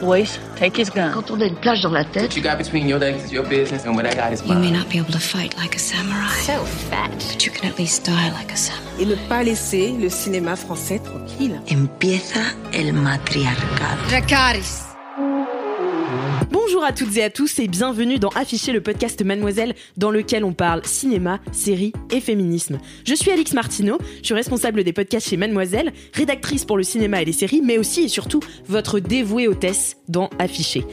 Boys, take his gun. Quand on a une plage dans la tête, What you got between your legs is your business, and what I got is You may mine. not be able to fight like a samurai, so fat. but you can at least die like a samurai. et ne pas laisser le cinéma français tranquille. Empieza el matriarcado. Dracaris. Bonjour à toutes et à tous et bienvenue dans Afficher le podcast Mademoiselle dans lequel on parle cinéma, séries et féminisme. Je suis Alix Martineau, je suis responsable des podcasts chez Mademoiselle, rédactrice pour le cinéma et les séries, mais aussi et surtout votre dévouée hôtesse dans Afficher.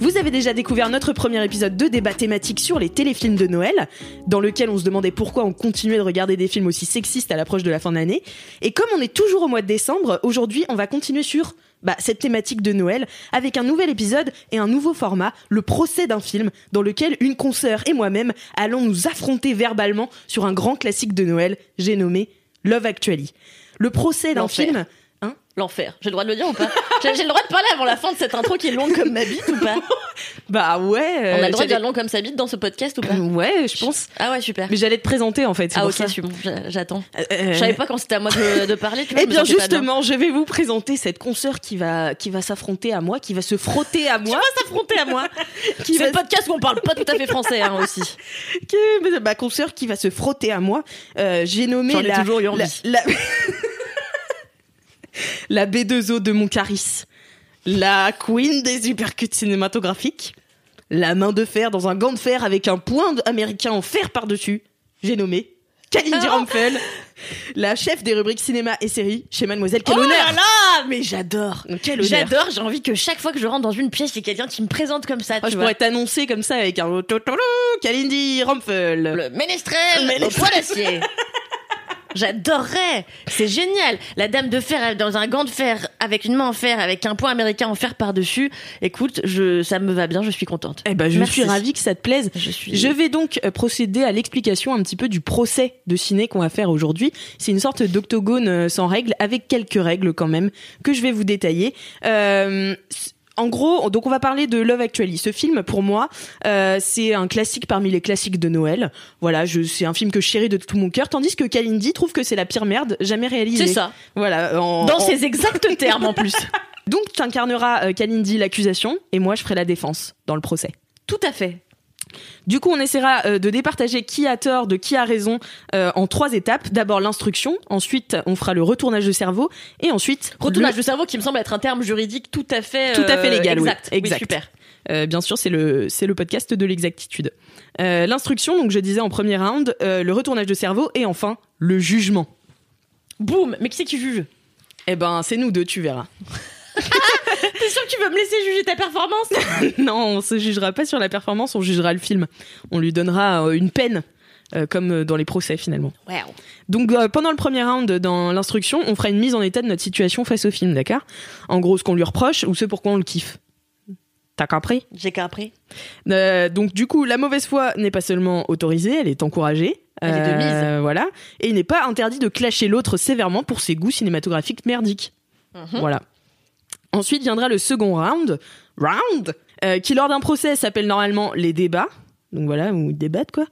Vous avez déjà découvert notre premier épisode de débat thématique sur les téléfilms de Noël, dans lequel on se demandait pourquoi on continuait de regarder des films aussi sexistes à l'approche de la fin d'année. Et comme on est toujours au mois de décembre, aujourd'hui on va continuer sur bah, cette thématique de Noël avec un nouvel épisode et un nouveau format, le procès d'un film, dans lequel une consoeur et moi-même allons nous affronter verbalement sur un grand classique de Noël, j'ai nommé Love Actually. Le procès d'un film... L'enfer. J'ai le droit de le dire ou pas J'ai le droit de parler avant la fin de cette intro qui est longue comme ma bite ou pas Bah ouais... euh, On a le droit de dire long comme sa bite dans ce podcast ou pas Ouais, je pense. Ah ouais, super. Mais j'allais te présenter en fait, Ah ok, j'attends. Euh, Je savais pas quand c'était à moi de, de parler, tu vois. Eh bien justement, je vais vous présenter cette consoeur qui va qui va s'affronter à moi, qui va se frotter à moi, s'affronter à moi. qui C'est va le podcast où on parle pas tout à fait français hein, aussi. qui- ma consoeur qui va se frotter à moi. Euh, J'ai nommé J'en ai toujours eu la, envie. la, la B2O de mon caris, la queen des uppercuts cinématographiques, la main de fer dans un gant de fer avec un point américain en fer par-dessus. J'ai nommé Kalindi Ah. Ramphel, la chef des rubriques cinéma et séries chez Mademoiselle. Quel oh honneur là là, mais j'adore. Quel honneur J'adore, j'ai envie que chaque fois que je rentre dans une pièce, il y ait quelqu'un qui me présente comme ça, Moi, tu je vois. pourrais t'annoncer comme ça avec un Kalindi Ramphel. Le ménestrel au poids d'acier. J'adorerais. C'est génial. La dame de fer elle, dans un gant de fer avec une main en fer avec un point américain en fer par-dessus. Écoute, je ça me va bien, je suis contente. Eh ben, je Merci. suis ravie que ça te plaise. Je suis Je vais donc euh, procéder à l'explication un petit peu du procès de ciné qu'on va faire aujourd'hui. C'est une sorte d'octogone euh, sans règles, avec quelques règles quand même, que je vais vous détailler. Euh, en gros, donc on va parler de Love Actually. Ce film, pour moi, euh, c'est un classique parmi les classiques de Noël. Voilà, je, c'est un film que je chéris de tout mon cœur, tandis que Kalindi trouve que c'est la pire merde jamais réalisée. C'est ça. Voilà. en- Dans en- ces exacts termes en plus. Donc, tu incarneras euh, Kalindi l'accusation, et moi, je ferai la défense dans le procès. Tout à fait. Du coup, on essaiera euh, de départager qui a tort de qui a raison euh, en trois étapes. D'abord l'instruction, ensuite on fera le retournage de cerveau et ensuite Retournage le- de cerveau qui me semble être un terme juridique tout à fait Tout à fait euh, légal, oui. exact. Oui, Exact. super. Euh, bien sûr, c'est le c'est le podcast de l'exactitude. L'instruction, donc je disais en premier round, le retournage de cerveau et enfin le jugement. Boum. Mais qui c'est qui juge? Eh ben, c'est nous deux, tu verras. T'es sûr que tu veux me laisser juger ta performance non, on se jugera pas sur la performance, on jugera le film. On lui donnera euh, une peine. euh, comme euh, dans les procès finalement. Wow. Donc euh, pendant le premier round, dans l'instruction, on fera une mise en état de notre situation face au film, d'accord? En gros, ce qu'on lui reproche ou ce pourquoi on le kiffe. T'as compris? J'ai compris. Euh, Donc du coup, la mauvaise foi n'est pas seulement autorisée, elle est encouragée. Elle est de mise. Voilà. Et il n'est pas interdit de clasher l'autre sévèrement pour ses goûts cinématographiques merdiques. Mhm. Voilà. Ensuite viendra le second round, round, euh, qui lors d'un procès s'appelle normalement les débats. Donc voilà, où ils débattent quoi.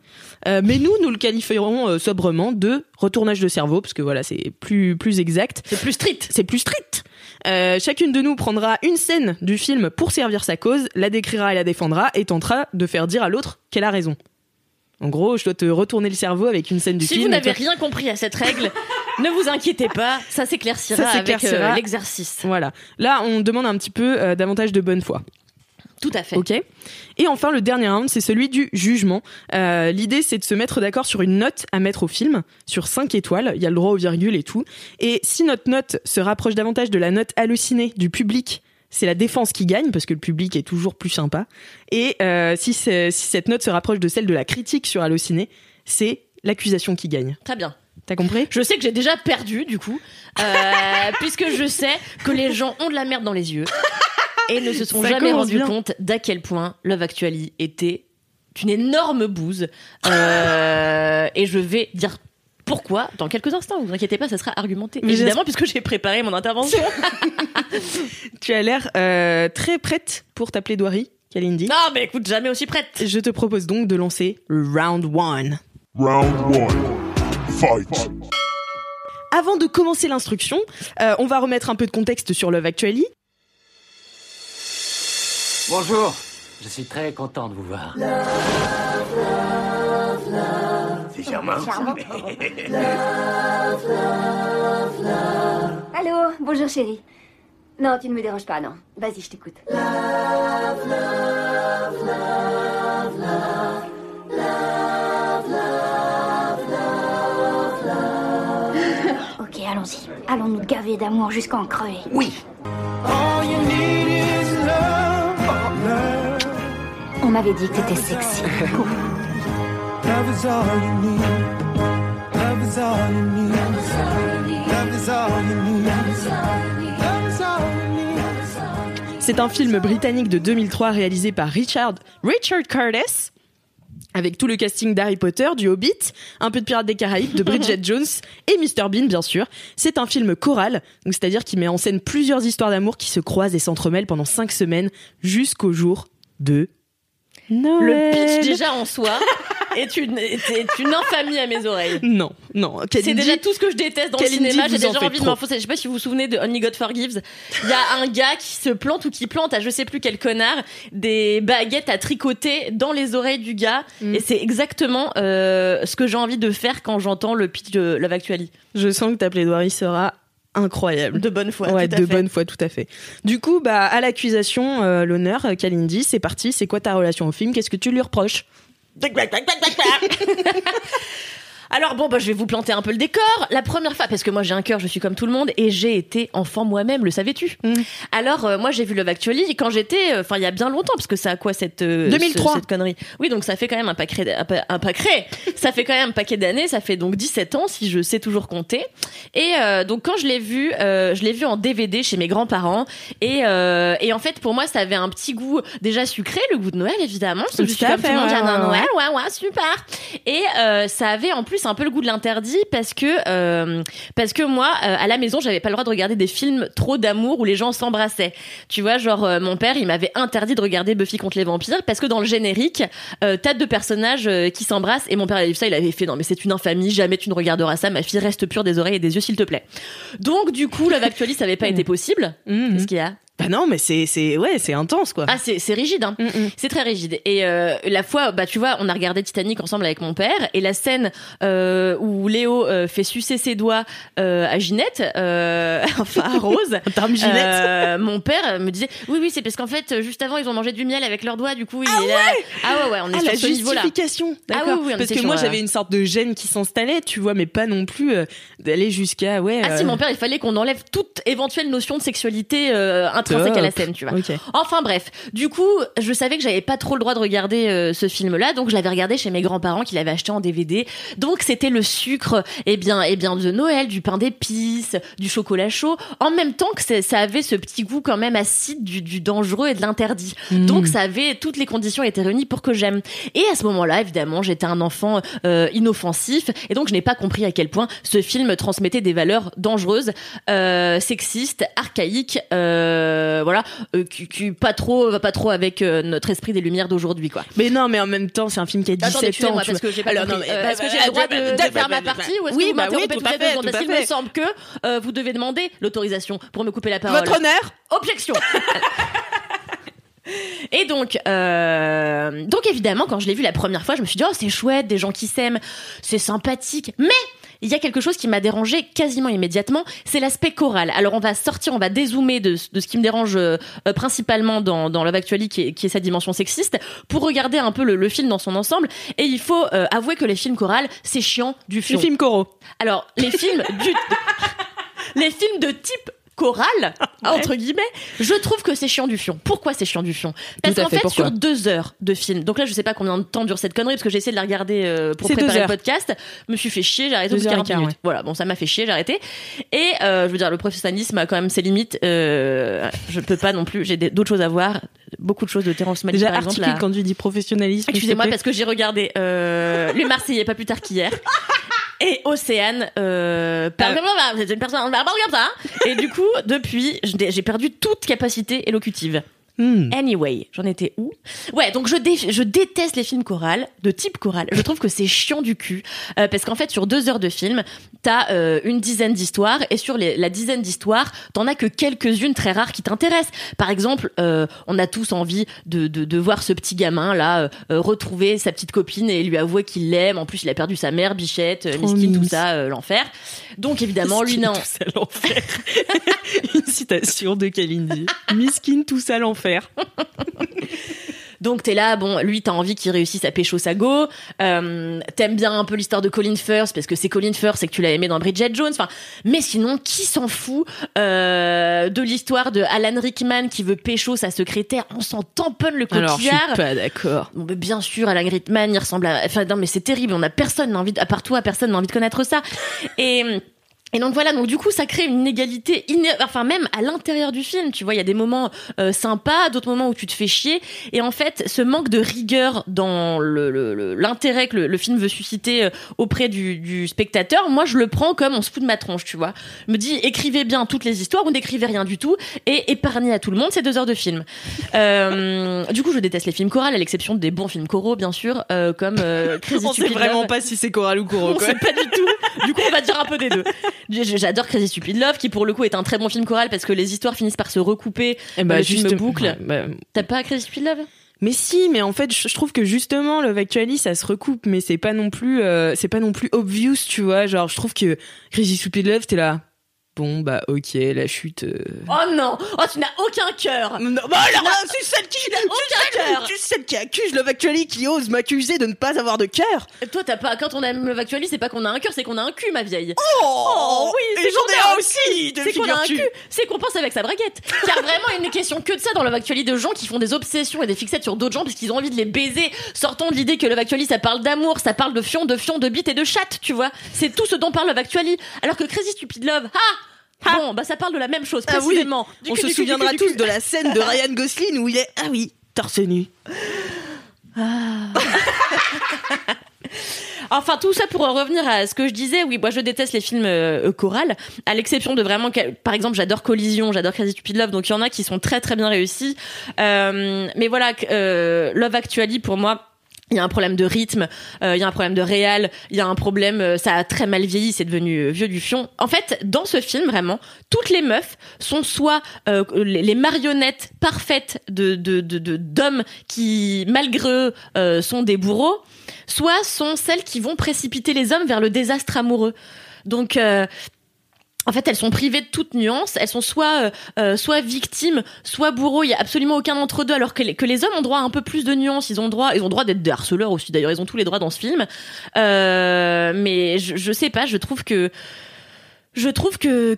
Euh, mais nous, nous le qualifierons euh, sobrement de retournage de cerveau, parce que voilà, c'est plus plus exact. C'est plus strict. C'est plus strict. Euh, chacune de nous prendra une scène du film pour servir sa cause, la décrira et la défendra, et tentera de faire dire à l'autre qu'elle a raison. En gros, je dois te retourner le cerveau avec une scène du Si film. vous et n'avez toi- rien compris à cette règle, ne vous inquiétez pas, ça s'éclaircira Ça avec s'éclaircira. euh, l'exercice. Voilà. Là, on demande un petit peu euh, davantage de bonne foi. Tout à fait. Ok. Et enfin, le dernier round, c'est celui du jugement. Euh, L'idée, c'est de se mettre d'accord sur une note à mettre au film, sur 5 étoiles. Il y a le droit aux virgules et tout. Et si notre note se rapproche davantage de la note hallucinée du public, c'est la défense qui gagne parce que le public est toujours plus sympa. Et euh, si, cette note se rapproche de celle de la critique sur Allociné, c'est l'accusation qui gagne. Très bien. T'as compris? Je sais que j'ai déjà perdu, du coup, euh, puisque je sais que les gens ont de la merde dans les yeux et ne se sont Ça jamais rendus bien. compte d'à quel point Love Actually était une énorme bouse. Euh, et je vais dire Pourquoi Dans quelques instants, vous inquiétez pas, ça sera argumenté. Mais Évidemment, puisque j'ai préparé mon intervention. Tu as l'air euh, très prête pour ta plaidoirie, Kalindi. non, mais écoute, jamais aussi prête. Je te propose donc de lancer round one. Round one. Fight. Avant de commencer l'instruction, euh, on va remettre un peu de contexte sur Love Actually. Bonjour, je suis très content de vous voir. C'est charmant. Allô, bonjour chérie. Non, tu ne me déranges pas, non. Vas-y, je t'écoute. Allons-y. Allons nous gaver d'amour jusqu'à en crever. Oui, On m'avait dit que t'étais sexy. C'est un film britannique de 2003 réalisé par Richard, Richard Curtis. Avec tout le casting d'Harry Potter, du Hobbit, un peu de Pirates des Caraïbes, de Bridget Jones et Mr Bean bien sûr. C'est un film choral, donc c'est-à-dire qu'il met en scène plusieurs histoires d'amour qui se croisent et s'entremêlent pendant cinq semaines jusqu'au jour de Noël. Le pitch déjà en soi est une, est, une infamie à mes oreilles. Non, non. C'est déjà tout ce que je déteste dans le cinéma. J'ai en déjà envie de m'enfoncer. Je sais pas si vous vous souvenez de Only God Forgives. Il y a un gars qui se plante ou qui plante à je sais plus quel connard des baguettes à tricoter dans les oreilles du gars. Mm. Et c'est exactement euh, ce que j'ai envie de faire quand j'entends le pitch de Love Actually. Je sens que ta plaidoirie sera incroyable. De bonne foi. ouais, tout à de fait. bonne foi, tout à fait. Du coup, bah, à l'accusation, euh, l'honneur, euh, Kalindi, c'est parti. C'est quoi ta relation au film? Qu'est-ce que tu lui reproches? Alors bon, bah, je vais vous planter un peu le décor. La première fois, parce que moi j'ai un cœur, je suis comme tout le monde, et j'ai été enfant moi-même, le savais-tu? Mm. Alors euh, moi j'ai vu Love Actually quand j'étais, euh, enfin il y a bien longtemps, parce que ça a quoi cette euh, 2003. ce- cette connerie? Oui, donc ça fait quand même un paquet, un, un paquet. ça fait quand même un paquet d'années. Ça fait donc 17 ans si je sais toujours compter. Et euh, donc quand je l'ai vu, euh, je l'ai vu en DVD chez mes grands-parents. Et, euh, et en fait pour moi ça avait un petit goût déjà sucré, le goût de Noël évidemment. Parce que je suis comme fait, tout le monde, ouais, ouais, Noël, ouais ouais super. Et euh, ça avait en plus un peu le goût de l'interdit parce que euh, parce que moi euh, à la maison j'avais pas le droit de regarder des films trop d'amour où les gens s'embrassaient. Tu vois genre euh, mon père il m'avait interdit de regarder Buffy contre les vampires parce que dans le générique t'as deux personnages qui s'embrassent et mon père il a vu ça il avait fait non mais c'est une infamie jamais tu ne regarderas ça ma fille reste pure des oreilles et des yeux s'il te plaît. Donc du coup Love Actually ça avait pas été possible. Mhm. Qu'est-ce qu'il y a? Bah non, mais c'est, c'est, ouais, c'est intense, quoi. ah, c'est c'est rigide, hein. C'est très rigide. Et euh, la fois, bah tu vois, on a regardé Titanic ensemble avec mon père, et la scène euh, où Léo euh, fait sucer ses doigts à Ginette, enfin à Rose. En termes Ginette. mon père me disait oui oui c'est parce qu'en fait juste avant ils ont mangé du miel avec leurs doigts du coup il est là ah ouais ouais on est Ah, sur la ce justification, Ah oui, oui, on Parce que sur, moi, j'avais une sorte de gêne qui s'installait, tu vois, mais pas non plus d'aller jusqu'à, ouais. ah si mon père il fallait qu'on enlève toute éventuelle notion de sexualité euh, intrinsèque à la top. scène tu vois Ok. Enfin bref, du coup, je savais que j'avais pas trop le droit de regarder euh, ce film-là, donc je l'avais regardé chez mes grands-parents qui l'avaient acheté en DVD. Donc c'était le sucre, et bien, et bien de Noël, du pain d'épices, du chocolat chaud, en même temps que ça avait ce petit goût quand même acide du, du dangereux et de l'interdit. Mm. Donc ça avait toutes les conditions étaient réunies pour que j'aime. Et à ce moment-là, évidemment, j'étais un enfant euh, inoffensif, et donc je n'ai pas compris à quel point ce film transmettait des valeurs dangereuses, euh, sexistes, archaïques, euh, voilà, euh, qui, qui pas trop, va pas trop avec euh, notre esprit des lumières d'aujourd'hui, quoi. Mais non, mais en même temps, c'est un film qui a 17 Attendez, ans. excusez-moi, tu parce que j'ai pas Alors, compris. non, mais- Euh, bah, est-ce que bah, j'ai le droit bah, de, bah, de bah, faire ma partie ou est-ce oui, que vous bah oui, tout à fait, tout Parce qu'il me semble que euh, vous devez demander l'autorisation pour me couper la parole. Votre honneur Objection. Et donc, euh, donc évidemment, quand je l'ai vu la première fois, je me suis dit oh c'est chouette, des gens qui s'aiment, c'est sympathique. Mais il y a quelque chose qui m'a dérangé quasiment immédiatement, c'est l'aspect choral. Alors on va sortir, on va dézoomer de, de ce qui me dérange euh, euh, principalement dans, dans Love Actually, qui est, qui est sa dimension sexiste, pour regarder un peu le, le film dans son ensemble. Et il faut euh, avouer que les films chorales, c'est chiant du Le fion. film Coro. Alors, les films du... les films de type choral, entre guillemets, je trouve que c'est chiant du fion. Pourquoi c'est chiant du fion? Parce qu'en fait, sur deux heures de film, donc là, je sais pas combien de temps dure cette connerie, parce que j'ai essayé de la regarder euh, pour préparer le podcast, me suis fait chier, j'ai arrêté au bout Deux de heures et 40 quart, minutes. ouais. Voilà, bon, ça m'a fait chier, j'ai arrêté. Et euh, je veux dire, le professionnalisme a quand même ses limites. Euh, je peux pas non plus, j'ai d'autres choses à voir, beaucoup de choses de Terrence Malick, Déjà, par exemple. là. quand tu dis professionnalisme. Excusez-moi parce que j'ai regardé euh, Les Marseillais pas plus tard qu'hier. Et Océane, euh, parle comme ça, c'est une personne, ça. Et du coup, depuis, j'ai perdu toute capacité élocutive. Hmm. Anyway, j'en étais où? Ouais, donc je, dé- je déteste les films chorales, de type choral. Je trouve que c'est chiant du cul. Euh, parce qu'en fait, sur deux heures de film, t'as euh, une dizaine d'histoires. Et sur les- la dizaine d'histoires, t'en as que quelques-unes très rares qui t'intéressent. Par exemple, euh, on a tous envie de, de, de voir ce petit gamin là retrouver sa petite copine et lui avouer qu'il l'aime. En plus, il a perdu sa mère, bichette, miskin, tout ça, l'enfer. Donc évidemment, lui, Miskin, non. tout ça l'enfer. Une citation de Kalindi. Miskin, tout ça l'enfer. Donc t'es là, bon, lui t'as envie qu'il réussisse à pécho sa go, euh, t'aimes bien un peu l'histoire de Colin Firth parce que c'est Colin Firth et que tu l'as aimé dans Bridget Jones, enfin, mais sinon qui s'en fout euh, de l'histoire de Alan Rickman qui veut pécho sa secrétaire, on s'en tamponne le Alors, je suis coquillard. pas d'accord. Bon, mais bien sûr, Alan Rickman, il ressemble à. Enfin, non, mais c'est terrible. On a personne n'a envie, de... à part toi, personne n'a envie de connaître ça. Et. Et donc voilà, donc du coup ça crée une inégalité, iné- enfin même à l'intérieur du film, tu vois, il y a des moments euh, sympas, d'autres moments où tu te fais chier, et en fait ce manque de rigueur dans le- le- le- l'intérêt que le, le film veut susciter euh, auprès du, du spectateur, moi je le prends comme on se fout de ma tronche, tu vois. Je me dis écrivez bien toutes les histoires ou n'écrivez rien du tout et épargnez à tout le monde ces deux heures de film. Euh, du coup je déteste les films chorales à l'exception des bons films choraux bien sûr, euh, comme euh, Crazy On sait vraiment pas si c'est choral ou choro, On quoi. sait pas du tout. Du coup, on va dire un peu des deux. J'adore Crazy Stupid Love, qui pour le coup est un très bon film choral parce que les histoires finissent par se recouper. Eh ben, le film juste- boucle. bah, T'as pas Crazy Stupid Love? Mais si, mais en fait, je je trouve que justement, Love Actually, ça se recoupe, mais c'est pas non plus, euh, c'est pas non plus obvious, tu vois. Genre, je trouve que Crazy Stupid Love, t'es là. Bon, bah, ok, la chute. euh. Oh non Oh, tu n'as aucun cœur Non, bah alors, là, c'est celle qui, Tu n'as aucun cœur tu celle qui accuse Love Actually, qui ose m'accuser de ne pas avoir de cœur. Toi, t'as pas. Quand on aime Love Actually, c'est pas qu'on a un cœur, c'est qu'on a un cul, ma vieille. Oh, oui, et c'est j'en ai aussi, de C'est qu'on a un cul, c'est qu'on pense avec sa braguette. Car vraiment, une question que de ça dans Love Actually de gens qui font des obsessions et des fixettes sur d'autres gens parce qu'ils ont envie de les baiser. Sortons de l'idée que Love Actually ça parle d'amour, ça parle de fion, de fion, de bite et de chatte, tu vois. C'est tout ce dont parle Love Actually. Alors que Crazy Stupid Love, ah Bon, bah ça parle de la même chose, Ah oui, précisément. Du On se souviendra tous de la scène de Ryan Gosling où il est, ah oui, torse nu. Enfin, tout ça pour en revenir à ce que je disais. Oui, moi, je déteste les films euh, chorales, à l'exception de vraiment, par exemple, j'adore Collision, j'adore Crazy Stupid Love, donc il y en a qui sont très très bien réussis. Euh, mais voilà, euh, Love Actually, pour moi. Il y a un problème de rythme, euh, il y a un problème de réal, il y a un problème, euh, ça a très mal vieilli, c'est devenu euh, vieux du fion. En fait, dans ce film, vraiment, toutes les meufs sont soit les marionnettes parfaites de d'hommes qui, malgré eux, sont des bourreaux, soit sont celles qui vont précipiter les hommes vers le désastre amoureux. Donc en fait, elles sont privées de toute nuance. Elles sont soit euh, euh, soit victimes, soit bourreaux. Il y a absolument aucun d'entre deux. Alors que les, hommes ont droit à un peu plus de nuance. Ils ont droit, ils ont droit d'être des harceleurs aussi. D'ailleurs, ils ont tous les droits dans ce film. Euh, mais je, je sais pas. Je trouve que je trouve que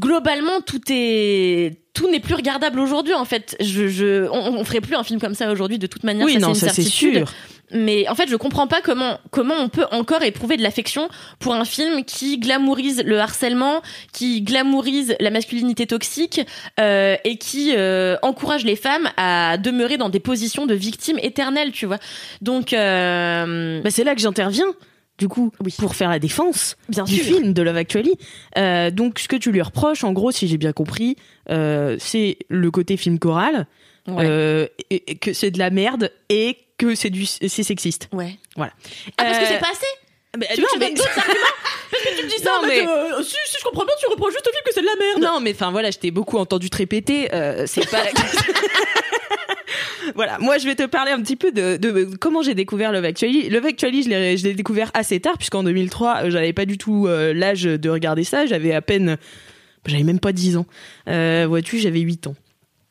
globalement tout est tout n'est plus regardable aujourd'hui en fait je, je on, on ferait plus un film comme ça aujourd'hui de toute manière Oui, ça non, c'est une ça c'est certitude sûr. mais en fait je comprends pas comment comment on peut encore éprouver de l'affection pour un film qui glamourise le harcèlement qui glamourise la masculinité toxique euh, et qui euh, encourage les femmes à demeurer dans des positions de victimes éternelles tu vois donc euh, Bah, c'est là que j'interviens. Du coup, Oui. pour faire la défense bien du sûr film de Love Actually. Euh, donc, ce que tu lui reproches, en gros, si j'ai bien compris, euh, c'est le côté film choral, ouais. euh, et- et que c'est de la merde et que c'est du c'est sexiste. ouais Voilà. ah parce que c'est pas assez Mais, tu veux que je donne d'autres arguments parce que tu me dis ça Non, en mode, mais- euh, si, si je comprends bien tu reproches juste au film que c'est de la merde Non, mais enfin voilà, je t'ai beaucoup entendu te répéter. euh, c'est pas. voilà, moi je vais te parler un petit peu de, de comment j'ai découvert Love Actually. Love Actually, je l'ai, je l'ai découvert assez tard puisqu'en 2003, euh, j'avais pas du tout euh, l'âge de regarder ça. J'avais à peine, j'avais même pas 10 ans. Euh, vois-tu, j'avais 8 ans.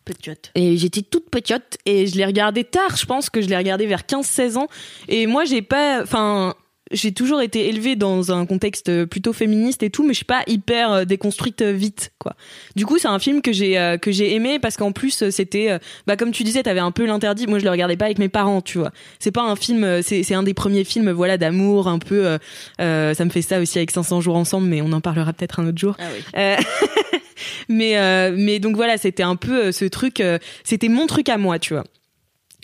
petite Et j'étais toute petite et je l'ai regardé tard. Je pense que je l'ai regardé vers 15-16 ans. Et moi, j'ai pas, enfin, j'ai toujours été élevée dans un contexte plutôt féministe et tout, mais je suis pas hyper euh, déconstruite euh, vite, quoi. Du coup, c'est un film que j'ai euh, que j'ai aimé parce qu'en plus, euh, c'était, euh, bah comme tu disais, t'avais un peu l'interdit. Moi, je le regardais pas avec mes parents, tu vois. C'est pas un film, euh, c'est c'est un des premiers films, voilà, d'amour, un peu. euh, euh, ça me fait ça aussi avec 500 jours ensemble, mais on en parlera peut-être un autre jour. ah oui Euh, mais euh, mais donc voilà, c'était un peu euh, ce truc, euh, c'était mon truc à moi, tu vois.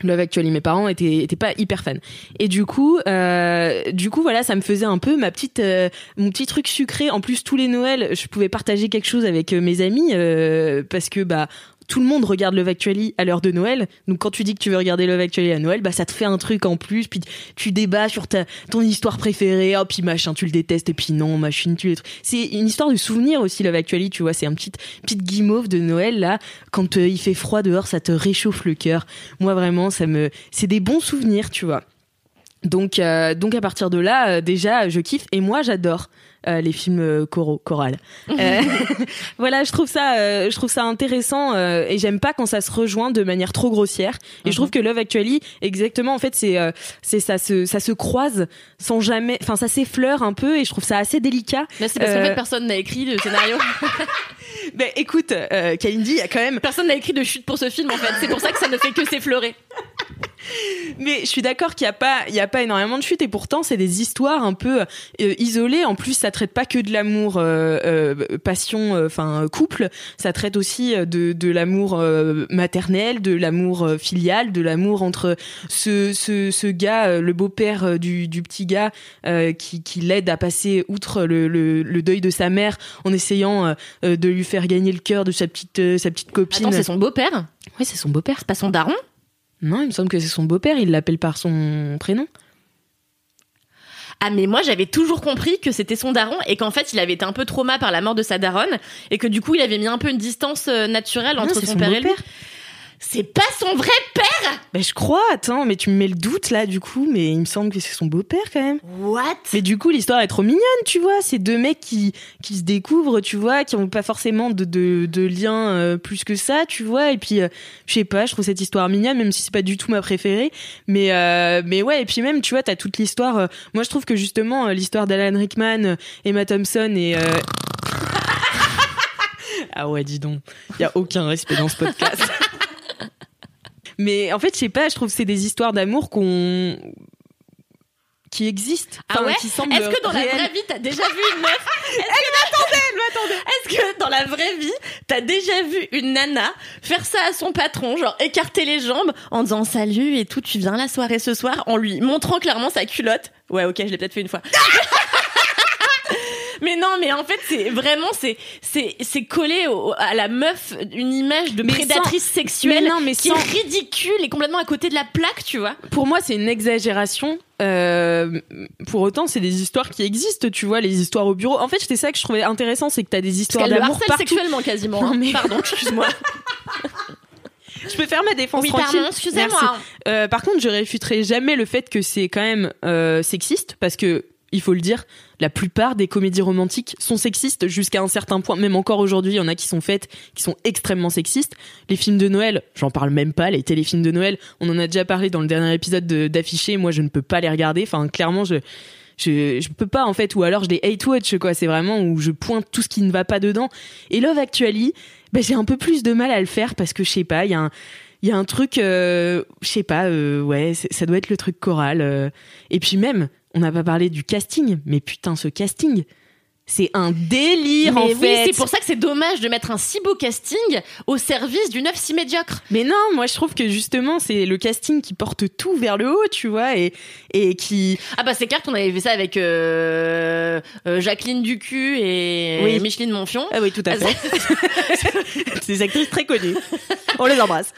Love Actually. Mes parents étaient, pas hyper fans. Et du coup, euh, du coup, voilà, ça me faisait un peu ma petite, euh, mon petit truc sucré. En plus, tous les Noëls, je pouvais partager quelque chose avec euh, mes amis euh, parce que bah tout le monde regarde Love Actually à l'heure de Noël. Donc quand tu dis que tu veux regarder Love Actually à Noël, bah ça te fait un truc en plus. Puis tu débats sur ta ton histoire préférée. Oh puis machin, tu le détestes. Et puis non, machin, tu les. C'est une histoire de souvenir aussi Love Actually. Tu vois, c'est un petit petite guimauve de Noël là. Quand euh, il fait froid dehors, ça te réchauffe le cœur. Moi vraiment, ça me, c'est des bons souvenirs, tu vois. Donc, euh, donc à partir de là, euh, déjà, je kiffe et moi, j'adore euh, les films euh, choraux, chorales. Euh, voilà, je trouve ça, euh, je trouve ça intéressant et j'aime pas quand ça se rejoint de manière trop grossière. Et je trouve que Love Actually, exactement, en fait, c'est, c'est ça se, ça se croise sans jamais, enfin, ça s'effleure un peu et je trouve ça assez délicat. Là, c'est parce qu'en fait, personne n'a écrit le scénario. Ben écoute, Kalindi, il y a quand même personne n'a écrit de chute pour ce film, en fait. C'est pour ça que ça ne fait que s'effleurer. Mais je suis d'accord qu'il n'y a pas, il y a pas énormément de chutes et pourtant c'est des histoires un peu euh, isolées. En plus, ça traite pas que de l'amour, euh, euh, passion, enfin couple. Ça traite aussi de, de l'amour maternel, de l'amour filial, de l'amour entre ce, ce, ce gars, le beau-père du, du petit gars, qui, qui l'aide à passer outre le, le, le deuil de sa mère en essayant de lui faire gagner le cœur de sa petite, sa petite copine. Attends, c'est son beau-père? Oui, c'est son beau-père. C'est pas son daron? Non, il me semble que c'est son beau-père. Il l'appelle par son prénom. Ah mais moi j'avais toujours compris que c'était son daron et qu'en fait il avait été un peu trauma par la mort de sa daronne et que du coup il avait mis un peu une distance euh, naturelle entre son, son père et lui. C'est pas son vrai père Ben je crois, attends, mais tu me mets le doute là du coup, mais il me semble que c'est son beau-père quand même. What? Mais du coup l'histoire est trop mignonne, tu vois, c'est deux mecs qui, qui se découvrent, tu vois, qui ont pas forcément de, de, de lien euh, plus que ça, tu vois, et puis euh, je sais pas, je trouve cette histoire mignonne, même si c'est pas du tout ma préférée, mais, euh, mais ouais, et puis même, tu vois, t'as toute l'histoire, moi je trouve que justement l'histoire d'Alan Rickman, Emma Thompson et... ah ouais, dis donc, il y a aucun respect dans ce podcast. Mais en fait, je sais pas, je trouve que c'est des histoires d'amour qu'on qui existent, Ah ouais qui semblent Est-ce que dans la vraie vie t'as déjà vu une meuf Est-ce que... Est-ce que dans la vraie vie t'as déjà vu une nana faire ça à son patron, genre écarter les jambes en disant salut et tout, tu viens la soirée ce soir, en lui montrant clairement sa culotte. Ouais, ok, je l'ai peut-être fait une fois. Mais non, mais en fait, c'est vraiment, c'est, c'est, c'est collé au- à la meuf une image de Mais prédatrice sans- sexuelle mais non, mais qui sans- est ridicule et complètement à côté de la plaque, tu vois. Pour moi, c'est une exagération. Euh, pour autant, c'est des histoires qui existent, tu vois, les histoires au bureau. En fait, c'était ça que je trouvais intéressant, c'est que t'as des histoires d'amour partout. sexuellement quasiment. Non, hein. mais- Pardon, excuse-moi. Je peux faire ma défense Oui, tranquille. pardon, excusez-moi. Euh, par contre, je réfuterai jamais le fait que c'est quand même euh, sexiste, parce que il faut le dire, la plupart des comédies romantiques sont sexistes jusqu'à un certain point. Même encore aujourd'hui, il y en a qui sont faites, qui sont extrêmement sexistes. Les films de Noël, j'en parle même pas. Les téléfilms de Noël, on en a déjà parlé dans le dernier épisode de- d'affiché. Moi, je ne peux pas les regarder. Enfin, clairement, je je, peux pas en fait ou alors je les hate watch quoi c'est vraiment où je pointe tout ce qui ne va pas dedans et Love Actually ben j'ai un peu plus de mal à le faire parce que je sais pas il y a un il y a un truc euh, je sais pas euh, ouais ça doit être le truc choral euh. et puis même on n'a pas parlé du casting mais putain ce casting c'est un délire Mais en oui, fait c'est pour ça que c'est dommage de mettre un si beau casting au service d'une œuvre si médiocre. Mais non, moi je trouve que justement c'est le casting qui porte tout vers le haut, tu vois, et et qui Ah bah c'est clair qu'on avait fait ça avec euh, euh, Jacqueline Ducu et Oui. Micheline Monfion. ah oui tout à fait, c'est des actrices très connues, on les embrasse.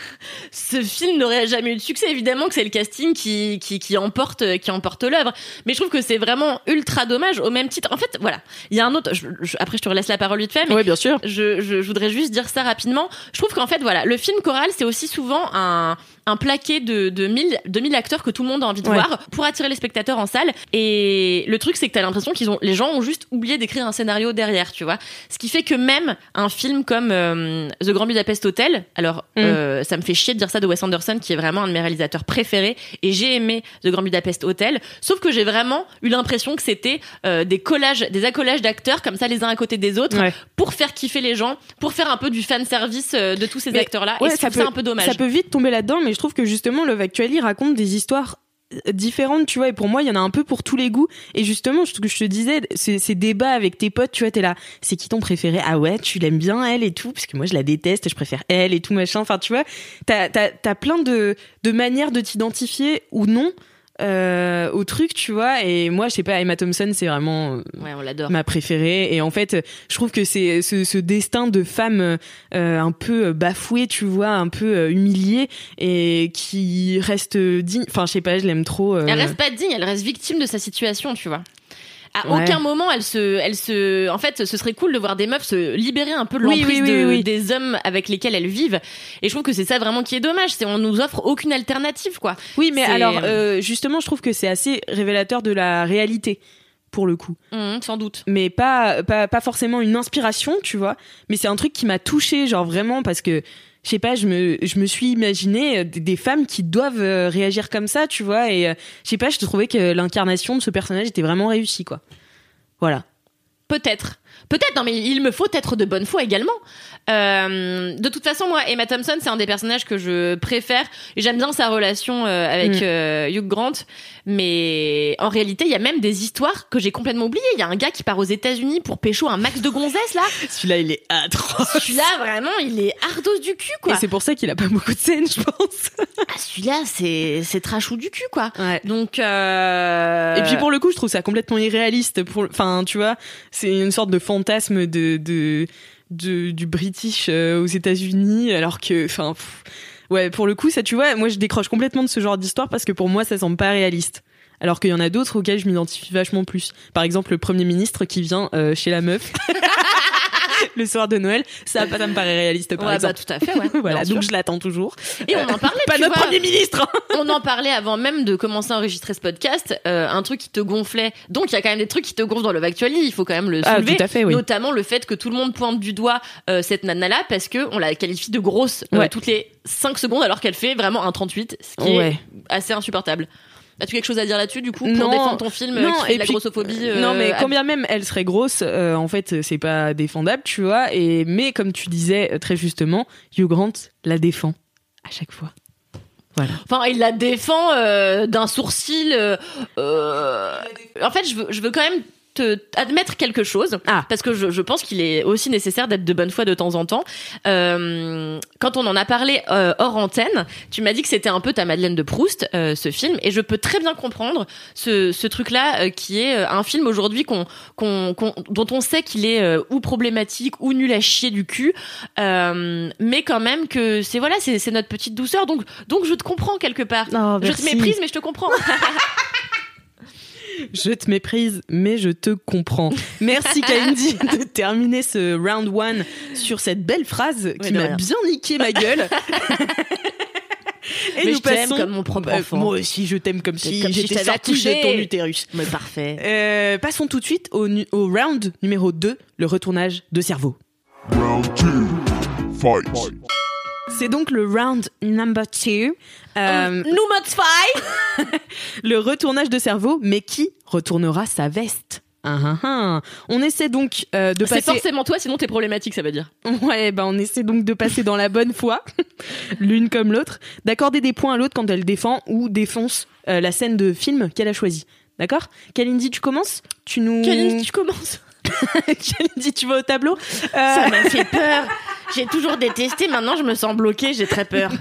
Ce film n'aurait jamais eu de succès. Évidemment que c'est le casting qui, qui, qui emporte, qui emporte l'œuvre. Mais je trouve que c'est vraiment ultra dommage au même titre. En fait, voilà. Il y a un autre, je- je- après je te relaisse la parole vite fait, mais Oui bien sûr. je, je, je voudrais juste dire ça rapidement. Je trouve qu'en fait, voilà, le film choral, c'est aussi souvent un, un plaqué de, de, mille, de mille acteurs que tout le monde a envie de Ouais. voir pour attirer les spectateurs en salle. Et le truc, c'est que t'as l'impression qu'ils ont, les gens ont juste oublié d'écrire un scénario derrière, tu vois. Ce qui fait que même un film comme euh, The Grand Budapest Hotel, alors Mm. euh, ça me fait chier de dire ça de Wes Anderson, qui est vraiment un de mes réalisateurs préférés, et j'ai aimé The Grand Budapest Hotel, sauf que j'ai vraiment eu l'impression que c'était euh, des collages, des accolages d'acteurs comme ça les uns à côté des autres Ouais. pour faire kiffer les gens, pour faire un peu du fan service de tous ces acteurs-là. ouais, et ça un peu dommage. Ça peut vite tomber là-dedans, mais je trouve que justement Love Actually raconte des histoires différentes, tu vois. Et pour moi, il y en a un peu pour tous les goûts. Et justement, ce que je te disais, ces, ces débats avec tes potes, tu vois, t'es là, c'est qui ton préféré? Ah ouais, tu l'aimes bien elle et tout, parce que moi je la déteste, je préfère elle et tout machin. Enfin, tu vois, t'as t'as plein de de manières de t'identifier ou non. Euh, au truc, tu vois, et moi, je sais pas, Emma Thompson, c'est vraiment euh, Ouais, on l'adore. ma préférée. Et en fait, je trouve que c'est ce, ce destin de femme euh, un peu bafouée, tu vois, un peu euh, humiliée et qui reste digne. Enfin, je sais pas, je l'aime trop. Elle reste pas digne, elle reste victime de sa situation, tu vois. À Ouais. aucun moment, elle se, elle se, en fait, ce serait cool de voir des meufs se libérer un peu de l'emprise oui, oui, de- oui. des hommes avec lesquels elles vivent. Et je trouve que c'est ça vraiment qui est dommage, c'est on nous offre aucune alternative, quoi. Oui, mais alors, euh, justement, je trouve que c'est assez révélateur de la réalité, pour le coup. Hum, sans doute. Mais pas, pas, pas forcément une inspiration, tu vois. Mais c'est un truc qui m'a touchée, genre vraiment, parce que, je sais pas, je me, je me suis imaginé euh, des, femmes qui doivent euh, réagir comme ça, tu vois. Et, euh, je sais pas, je trouvais que l'incarnation de ce personnage était vraiment réussie, quoi. Voilà. Peut-être. Peut-être, non, mais il me faut être de bonne foi également. Euh, de toute façon, moi, Emma Thompson, c'est un des personnages que je préfère. Et j'aime bien sa relation euh, avec Mm. euh, Hugh Grant. Mais en réalité, il y a même des histoires que j'ai complètement oubliées. Il y a un gars qui part aux États-Unis pour pécho un max de gonzesses, là. Celui-là, il est atroce. Celui-là, vraiment, il est ardos du cul, quoi. Et c'est pour ça qu'il a pas beaucoup de scènes, je pense. Ah, celui-là, c'est, c'est trashou du cul, quoi. Ouais. Donc, euh... Et puis pour le coup, je trouve ça complètement irréaliste. Pour, enfin, tu vois, c'est une sorte de fantasme de, de, de- du British euh, aux États-Unis, alors que, enfin, ouais, pour le coup, ça, tu vois, moi, je décroche complètement de ce genre d'histoire parce que pour moi, ça semble pas réaliste. Alors qu'il y en a d'autres auxquels je m'identifie vachement plus. Par exemple, le premier ministre qui vient euh, chez la meuf. Le soir de Noël, ça, ça me paraît réaliste par Ouais, exemple. bah, tout à fait, ouais. voilà, donc je l'attends toujours. Et on en parlait, Pas notre vois. premier ministre. hein. On en parlait avant même de commencer à enregistrer ce podcast. euh, un truc qui te gonflait. Donc il y a quand même des trucs qui te gonflent dans Love Actually. Il faut quand même le Ah, soulever. tout à fait, oui. Notamment le fait que tout le monde pointe du doigt euh, cette nana-là parce que on la qualifie de grosse euh, Ouais. toutes les 5 secondes alors qu'elle fait vraiment un 38, ce qui Ouais. est assez insupportable. As-tu quelque chose à dire là-dessus du coup pour Non. défendre ton film euh, Non, qui fait et de la puis- grossophobie euh, non, mais à- quand bien même elle serait grosse, euh, en fait, c'est pas défendable, tu vois. Et mais comme tu disais euh, très justement, Hugh Grant la défend à chaque fois. Voilà. Enfin, il la défend euh, d'un sourcil. euh, euh, En fait, je veux, je veux quand même te admettre quelque chose Ah. parce que je, je pense qu'il est aussi nécessaire d'être de bonne foi de temps en temps. Euh, quand on en a parlé euh, hors antenne, tu m'as dit que c'était un peu ta Madeleine de Proust, euh, ce film, et je peux très bien comprendre ce, ce truc-là euh, qui est euh, un film aujourd'hui qu'on, qu'on, qu'on- dont on sait qu'il est euh, ou problématique ou nul à chier du cul, euh, mais quand même que c'est voilà, c'est, c'est notre petite douceur, donc donc je te comprends quelque part. Oh, je te méprise, mais je te comprends. Je te méprise, mais je te comprends. Merci Kalindi de terminer ce round one sur cette belle phrase qui m'a bien niqué ma gueule. Et Mais nous je t'aime passons. comme mon propre Bah, enfant. moi aussi, je t'aime comme si j'étais sortie de ton utérus. mais parfait. Euh, passons tout de suite au, nu- au round numéro 2, le retournage de cerveau. Round two. Fight. C'est donc le round number 2. Euh, Nous modify. le retournage de cerveau, mais qui retournera sa veste? Ah, ah, ah. On essaie donc euh, de C'est passer. forcément toi, sinon t'es problématique, ça veut dire. Ouais, ben on essaie donc de passer dans la bonne foi, l'une comme l'autre, d'accorder des points à l'autre quand elle défend ou défonce euh, la scène de film qu'elle a choisie. D'accord? Kalindi, tu commences? Tu nous. Kalindi, tu commences. Kalindi, tu vas au tableau Euh, Ça m'a fait peur. J'ai toujours détesté. Maintenant, je me sens bloquée. J'ai très peur.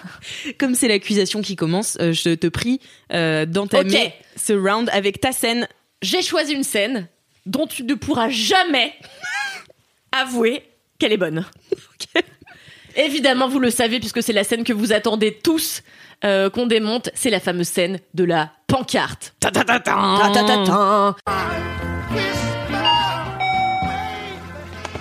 Comme c'est l'accusation qui commence, euh, je te prie euh, d'entamer Ok. ce round avec ta scène. J'ai choisi une scène dont tu ne pourras jamais avouer qu'elle est bonne. Évidemment, vous le savez puisque c'est la scène que vous attendez tous euh, qu'on démonte. C'est la fameuse scène de la pancarte. Ta ta ta ta. Ta ta ta ta.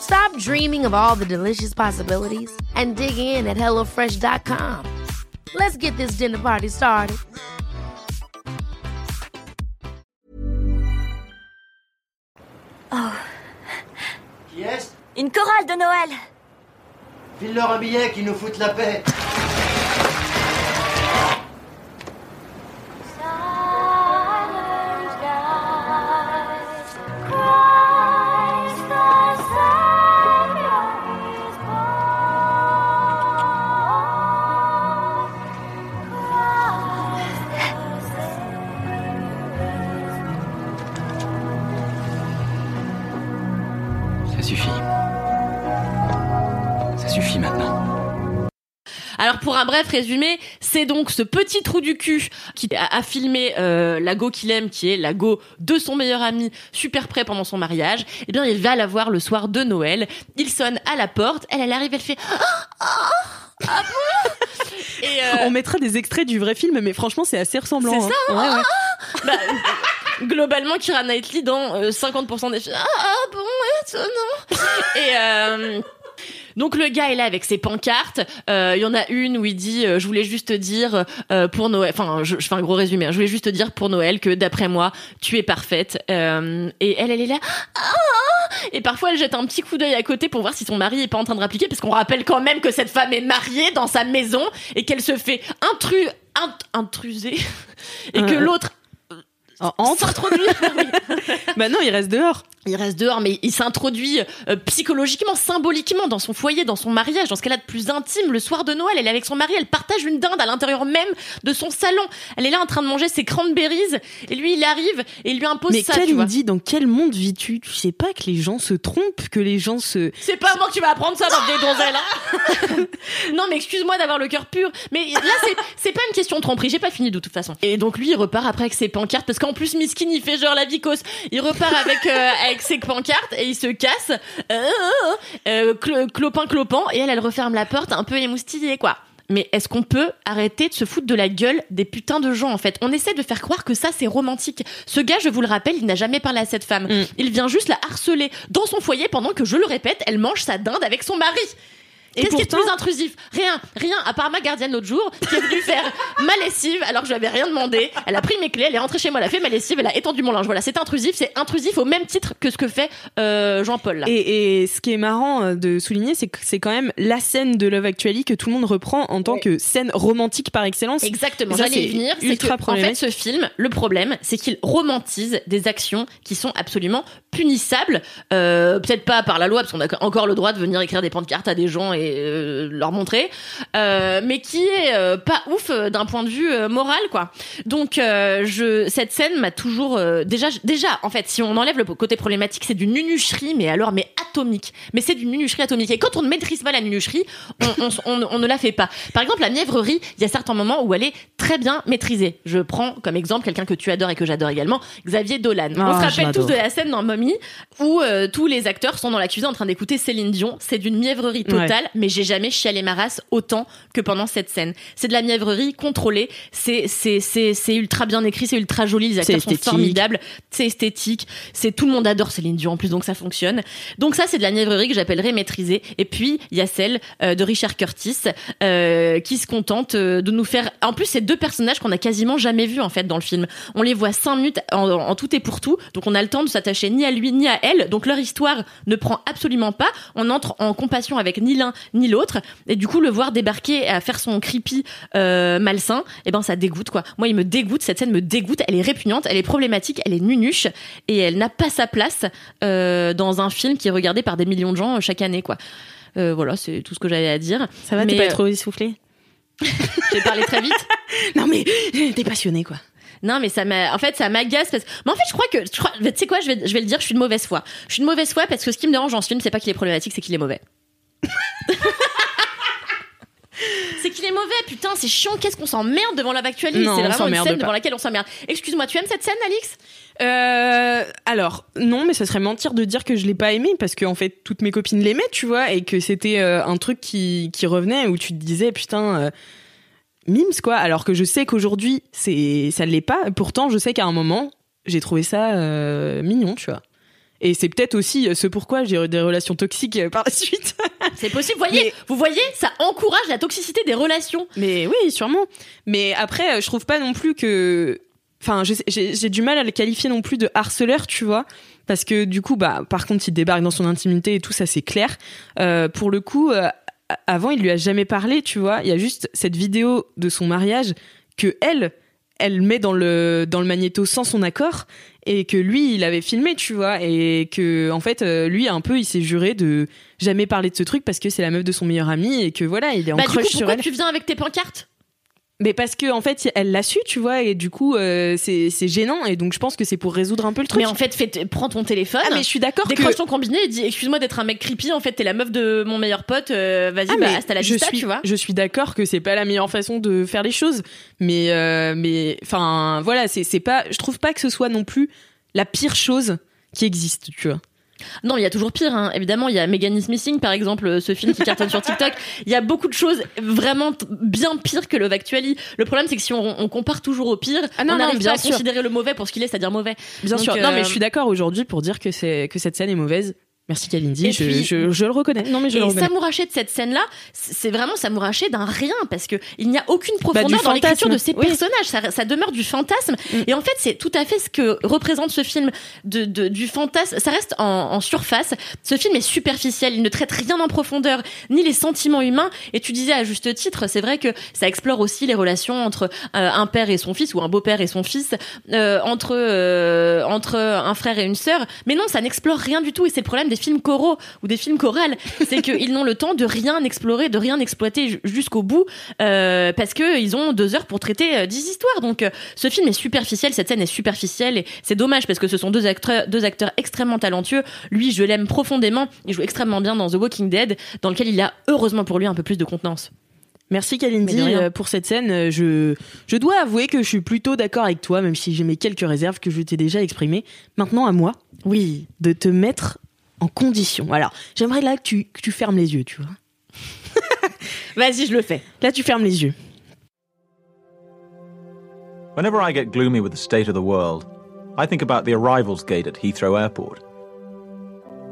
Stop dreaming of all the delicious possibilities and dig in at HelloFresh.com. Let's get this dinner party started. Oh. Qui est Une chorale de Noël File-leur un billet qu'ils nous foutent la paix un bref résumé, c'est donc ce petit trou du cul qui a, a filmé euh, la go qu'il aime, qui est la go de son meilleur ami, super prêt pendant son mariage. Eh bien, il va la voir le soir de Noël. Il sonne à la porte. Elle, elle arrive, elle fait ah, ah, ah bon Et euh, On mettra des extraits du vrai film, mais franchement, c'est assez ressemblant. C'est ça, hein. Ouais, ouais. bah, globalement, Kira Knightley dans euh, 50% des films. Ah, ah bon, étonnant. Et euh, donc le gars est là avec ses pancartes. Euh, Il y en a une où il dit euh, je voulais juste dire euh, pour Noël. Enfin, je, je fais un gros résumé. hein. Je voulais juste dire pour Noël que d'après moi, tu es parfaite. Et elle, elle est là. Ah, et parfois, elle jette un petit coup d'œil à côté pour voir si son mari est pas en train de rappliquer, parce qu'on rappelle quand même que cette femme est mariée dans sa maison et qu'elle se fait intru, int- intruser et que l'autre En- entre. Bah non, il reste dehors. Il reste dehors, mais il s'introduit euh, psychologiquement, symboliquement dans son foyer, dans son mariage, dans ce qu'elle a de plus intime. Le soir de Noël, elle est avec son mari, elle partage une dinde à l'intérieur même de son salon. Elle est là en train de manger ses cranberries, et lui, il arrive et il lui impose Mais ça, quel vois. dit dans quel monde vis-tu? Tu sais pas que les gens se trompent, que les gens se. C'est pas moi que tu vas apprendre ça dans des donzelles, hein Non, mais excuse-moi d'avoir le cœur pur. Mais là, c'est, c'est pas une question de tromperie. J'ai pas fini de toute façon. Et donc, lui, il repart après avec ses pancartes. Parce qu'en plus, Miskin, il fait genre la vicose. Il repart avec, euh, avec ses pancartes et il se casse. Euh, euh, clo- clopin, clopant. Et elle, elle referme la porte un peu émoustillée, quoi. Mais est-ce qu'on peut arrêter de se foutre de la gueule des putains de gens en fait? On essaie de faire croire que ça c'est romantique. Ce gars, je vous le rappelle, il n'a jamais parlé à cette femme. Mm. Il vient juste la harceler dans son foyer pendant que, je le répète, elle mange sa dinde avec son mari. Qu'est-ce qui est plus intrusif? Rien, rien, à part ma gardienne l'autre jour, qui est venue faire ma lessive alors que je lui avais rien demandé. Elle a pris mes clés, elle est rentrée chez moi, elle a fait ma lessive, elle a étendu mon linge. Voilà, c'est intrusif, c'est intrusif au même titre que ce que fait euh, Jean-Paul. Et, et ce qui est marrant euh, de souligner, c'est que c'est quand même la scène de Love Actually que tout le monde reprend en tant que scène romantique par excellence. Exactement, j'allais y venir. C'est ultra que, en fait, ce film, le problème, c'est qu'il romantise des actions qui sont absolument punissables. Euh, Peut-être pas par la loi, parce qu'on a encore le droit de venir écrire des pancartes à des gens et euh, leur montrer, euh, mais qui est pas ouf d'un point de vue moral, quoi. Donc, je, cette scène m'a toujours déjà, déjà, en fait, si on enlève le côté problématique, c'est d'une nunucherie, mais alors, mais atomique. Mais c'est d'une nunucherie atomique. Et quand on ne maîtrise pas la nunucherie, on, on, on- on ne la fait pas. Par exemple, la mièvrerie, il y a certains moments où elle est très bien maîtrisée. Je prends comme exemple quelqu'un que tu adores et que j'adore également, Xavier Dolan. Ah, on se je rappelle tous de la scène dans Mommy où euh, tous les acteurs sont dans la cuisine en train d'écouter Céline Dion. C'est d'une mièvrerie totale, mais j'ai jamais chialé ma race autant que pendant cette scène. C'est de la mièvrerie contrôlée. C'est c'est c'est c'est ultra bien écrit, c'est ultra joli. Les acteurs sont formidables, c'est esthétique. C'est tout le monde adore Céline Dion en plus, donc ça fonctionne. Donc ça, c'est de la mièvrerie que j'appellerais maîtrisée. Et puis il y a celle euh, de Richard Curtis euh, qui se contente de nous faire. En plus, c'est deux personnages qu'on a quasiment jamais vus en fait dans le film. On les voit cinq minutes en, en tout et pour tout, donc on a le temps de s'attacher ni à lui ni à elle. Donc leur histoire ne prend absolument pas. On entre en compassion avec ni l'un ni l'autre, et du coup le voir débarquer à faire son creepy euh, malsain, et ben ça dégoûte quoi. Moi, il me dégoûte. Cette scène me dégoûte. Elle est répugnante, elle est problématique, elle est nunuche, et elle n'a pas sa place euh, dans un film qui est regardé par des millions de gens euh, chaque année quoi. Euh, voilà, c'est tout ce que j'avais à dire. Ça va, t'es pas trop essoufflé J'ai parlé très vite. Non mais t'es passionné quoi. Non, mais ça m'a, en fait, ça m'agace parce mais en fait, je crois que, crois, tu sais quoi, je vais, je vais le dire, je suis de mauvaise foi. Je suis de mauvaise foi parce que ce qui me dérange dans ce film, c'est pas qu'il est problématique, c'est qu'il est mauvais. c'est qu'il est mauvais, putain, c'est chiant, qu'est-ce qu'on s'emmerde devant Actually Non, C'est vraiment une scène pas. devant laquelle on s'emmerde. Excuse-moi, tu aimes cette scène, Alix? Euh, alors non, mais ça serait mentir de dire que je l'ai pas aimé parce que en fait toutes mes copines l'aimaient, tu vois, et que c'était euh, un truc qui qui revenait où tu te disais putain. euh, Mims quoi, alors que je sais qu'aujourd'hui c'est ça l'est pas. Pourtant, je sais qu'à un moment j'ai trouvé ça euh, mignon, tu vois. Et c'est peut-être aussi ce pourquoi j'ai eu des relations toxiques euh, par la suite. C'est possible, voyez, vous voyez, ça encourage la toxicité des relations. Mais oui, sûrement. Mais après, euh, je trouve pas non plus que. Enfin, j'ai j'ai du mal à le qualifier non plus de harceleur, tu vois. parce que du coup, bah, par contre, il débarque dans son intimité et tout ça, c'est clair. Euh, pour le coup, euh, avant, il lui a jamais parlé, tu vois. Il y a juste cette vidéo de son mariage que elle, elle met dans le dans le magnéto sans son accord et que lui, il avait filmé, tu vois, et que en fait, euh, lui, un peu, il s'est juré de jamais parler de ce truc parce que c'est la meuf de son meilleur ami et que voilà, il est en Bah, du crush coup, sur pourquoi elle. tu viens avec tes pancartes? Mais parce que en fait, elle l'a su, tu vois, et du coup, euh, c'est c'est gênant et donc je pense que c'est pour résoudre un peu le truc. Mais en fait, fais- prends ton téléphone. Ah, mais je suis d'accord que Décroche ton combiné et dis excuse-moi d'être un mec creepy en fait t'es la meuf de mon meilleur pote euh, vas-y Ah, bah hasta la vista suis, tu vois je suis d'accord que c'est pas la meilleure façon de faire les choses, mais euh, mais enfin voilà, c'est pas, je trouve pas que ce soit non plus la pire chose qui existe, tu vois. Non il y a toujours pire hein. évidemment il y a Megan is Missing par exemple euh, ce film qui cartonne sur TikTok il y a beaucoup de choses vraiment bien pires que Love Actually le problème c'est que si on, on compare toujours au pire Ah non, on n'arrive bien pas à sûr. considérer le mauvais pour ce qu'il est c'est-à-dire mauvais Bien Donc, sûr. euh, Non, mais je suis d'accord aujourd'hui pour dire que c'est que cette scène est mauvaise. Merci Kalindi, je, puis- je, je le reconnais. Non mais je le et s'amouracher de cette scène-là, c'est vraiment s'amouracher d'un rien parce que il n'y a aucune Bah, profondeur du dans l'écriture de ces Oui. personnages. Ça, ça demeure du fantasme. Mm. Et en fait, c'est tout à fait ce que représente ce film de, de- du fantasme. Ça reste en, en surface. Ce film est superficiel. Il ne traite rien en profondeur, ni les sentiments humains. Et tu disais à juste titre, c'est vrai que ça explore aussi les relations entre euh, un père et son fils ou un beau-père et son fils, euh, entre euh, entre un frère et une sœur. Mais non, ça n'explore rien du tout. Et c'est le problème des films choraux ou des films chorales, c'est qu'ils n'ont le temps de rien explorer, de rien exploiter ju- jusqu'au bout, euh, parce que ils ont deux heures pour traiter euh, dix histoires. Donc euh, ce film est superficiel, cette scène est superficielle et c'est dommage parce que ce sont deux acteurs, deux acteurs extrêmement talentueux. Lui, je l'aime profondément. Il joue extrêmement bien dans The Walking Dead, dans lequel il a heureusement pour lui un peu plus de contenance. Merci Kalindi euh, pour cette scène. Je je dois avouer que je suis plutôt d'accord avec toi, même si j'ai mes quelques réserves que je t'ai déjà exprimées. Maintenant à moi, oui, de te mettre en condition. Alors j'aimerais là que tu que tu fermes les yeux, tu vois. Vas-y, je le fais. Là tu fermes les yeux. Whenever I get gloomy with the state of the world, I think about the arrivals gate at Heathrow Airport.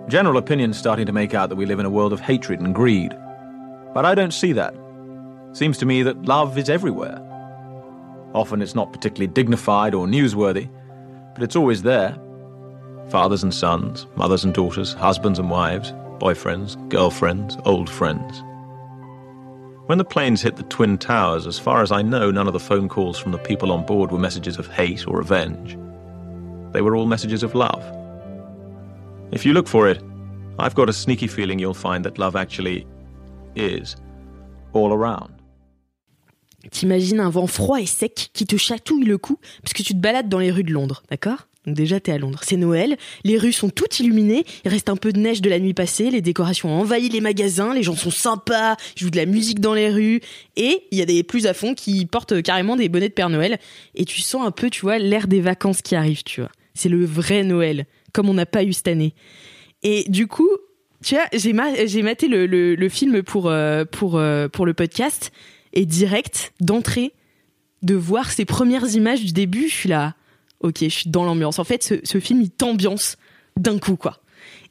General opinion's starting to make out that we live in a world of hatred and greed. But I don't see that. Seems to me that love is everywhere. Often it's not particularly dignified or newsworthy, but it's always there. Fathers and sons, mothers and daughters, husbands and wives, boyfriends, girlfriends, old friends. When the planes hit the Twin Towers, as far as I know, none of the phone calls from the people on board were messages of hate or revenge. They were all messages of love. If you look for it, I've got a sneaky feeling you'll find that love actually is all around. T'imagines un vent froid et sec qui te chatouille le cou parce que tu te balades dans les rues de Londres, d'accord Donc déjà t'es à Londres, c'est Noël, les rues sont toutes illuminées, il reste un peu de neige de la nuit passée, les décorations ont envahi les magasins, les gens sont sympas, ils jouent de la musique dans les rues et il y a des plus à fond qui portent carrément des bonnets de Père Noël et tu sens un peu, tu vois, l'air des vacances qui arrive, tu vois. C'est le vrai Noël, comme on n'a pas eu cette année. Et du coup, tu vois, j'ai ma- maté le film pour, euh, pour, euh, pour le podcast et direct, d'entrée, de voir ces premières images du début, je suis là, ok, je suis dans l'ambiance. En fait, ce, film, il t'ambiance d'un coup, quoi.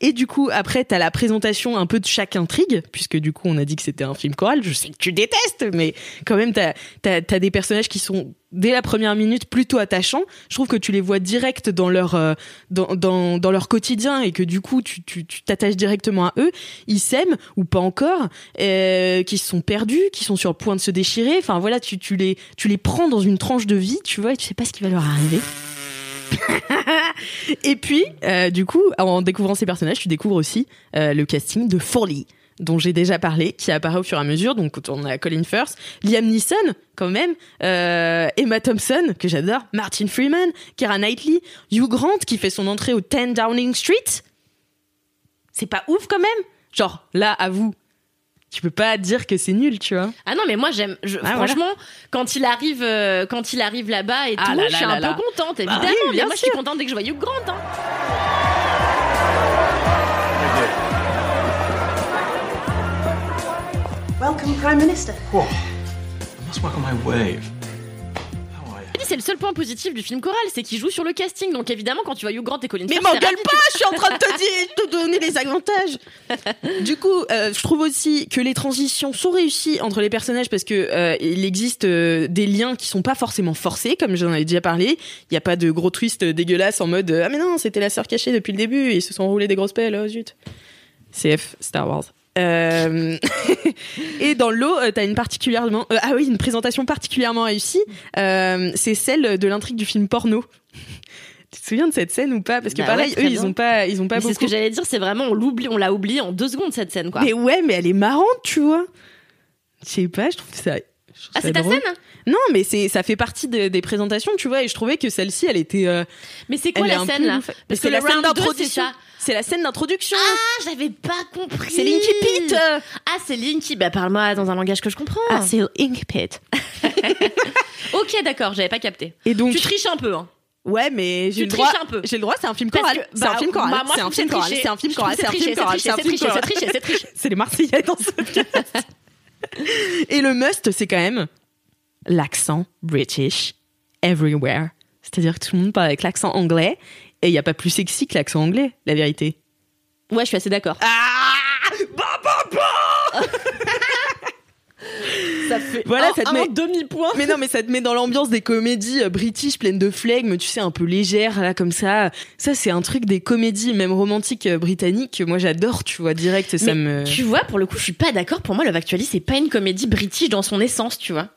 Et du coup, après, t'as la présentation un peu de chaque intrigue, puisque du coup, on a dit que c'était un film choral. Je sais que tu détestes, mais quand même, t'as as, des personnages qui sont, dès la première minute, plutôt attachants. Je trouve que tu les vois direct dans leur, euh, dans, dans, dans leur quotidien et que du coup, tu tu- tu t'attaches directement à eux. Ils s'aiment, ou pas encore, euh, qui sont perdus, qui sont sur le point de se déchirer. Enfin, voilà, tu, tu, les, tu les prends dans une tranche de vie, tu vois, et tu sais pas ce qui va leur arriver. Et puis, euh, du coup, en découvrant ces personnages, tu découvres aussi euh, le casting de Forley dont j'ai déjà parlé, qui apparaît au fur et à mesure. Donc, on a Colin Firth, Liam Neeson, quand même, euh, Emma Thompson, que j'adore, Martin Freeman, Keira Knightley, Hugh Grant, qui fait son entrée au 10 Downing Street. C'est pas ouf, quand même? Genre, là, à vous, tu peux pas dire que c'est nul, tu vois. Ah non, mais moi j'aime. je- Ah, franchement, quand il arrive, euh, quand il arrive là-bas et Ah tout, là je suis là un là. peu contente, Bah évidemment. oui, mais bien moi, je suis contente dès que je vois Hugh Grant. Hein. Welcome, Prime Minister. Whoa. I must work on my wave. C'est le seul point positif du film choral, c'est qu'il joue sur le casting. Donc évidemment, quand tu vois Hugh Grant et Colin Mais m'engueule pas, je suis en train de te dire, te donner les avantages. Du coup, euh, je trouve aussi que les transitions sont réussies entre les personnages parce que euh, il existe euh, des liens qui sont pas forcément forcés, comme j'en avais déjà parlé. Il y a pas de gros twist dégueulasses en mode ah mais non, c'était la sœur cachée depuis le début et ils se sont roulés des grosses pelles, oh zut. CF Star Wars. Euh, et dans l'eau, euh, t'as une particulièrement, euh, ah oui, une présentation particulièrement réussie. Euh, c'est celle de l'intrigue du film porno. Tu te souviens de cette scène ou pas? Parce que Bah pareil, ouais, eux, ils ont pas, ils ont pas Mais C'est ce que j'allais dire, c'est vraiment, on l'oublie, on l'a oublié en deux secondes cette scène, quoi. Mais ouais, mais elle est marrante, tu vois. Je sais pas, je trouve ça. trouve ah, c'est ta scène Non, mais c'est, ça fait partie de- des présentations, tu vois. Et je trouvais que celle-ci, elle était. euh, Mais c'est quoi la scène là? Parce c'est que la scène d'introduction. C'est la scène d'introduction. Ah, j'avais pas compris. c'est Linky Pete. Ah, c'est Linky. Bah, parle-moi dans un langage que je comprends. Ah, c'est Ink Pit. ok, d'accord, j'avais pas capté. Et donc. Tu triches un peu, hein. Ouais, mais j'ai le droit. triches un peu. J'ai le droit, c'est un film choral. C'est un film choral. C'est un film c'est choral. C'est un film choral. c'est C'est un film c'est choral. C'est un c'est film triché, c'est triché, c'est triché. C'est les Marseillais dans ce podcast. Et le must, c'est quand même l'accent British everywhere. C'est-à-dire que tout le monde parle avec l'accent anglais et il n'y a pas plus sexy que l'accent anglais, la vérité. Ouais, je suis assez d'accord. Ah Bah, bah, bah Ça fait Voilà, un, ça te un met- demi-point. Mais non, mais ça te met dans l'ambiance des comédies euh, british pleines de flegme, tu sais, un peu légères, là, comme ça. Ça, c'est un truc des comédies, même romantiques euh, britanniques, que moi j'adore, tu vois, direct, ça Mais me. Tu vois, pour le coup, je suis pas d'accord. Pour moi, Love Actually, c'est pas une comédie british dans son essence, tu vois.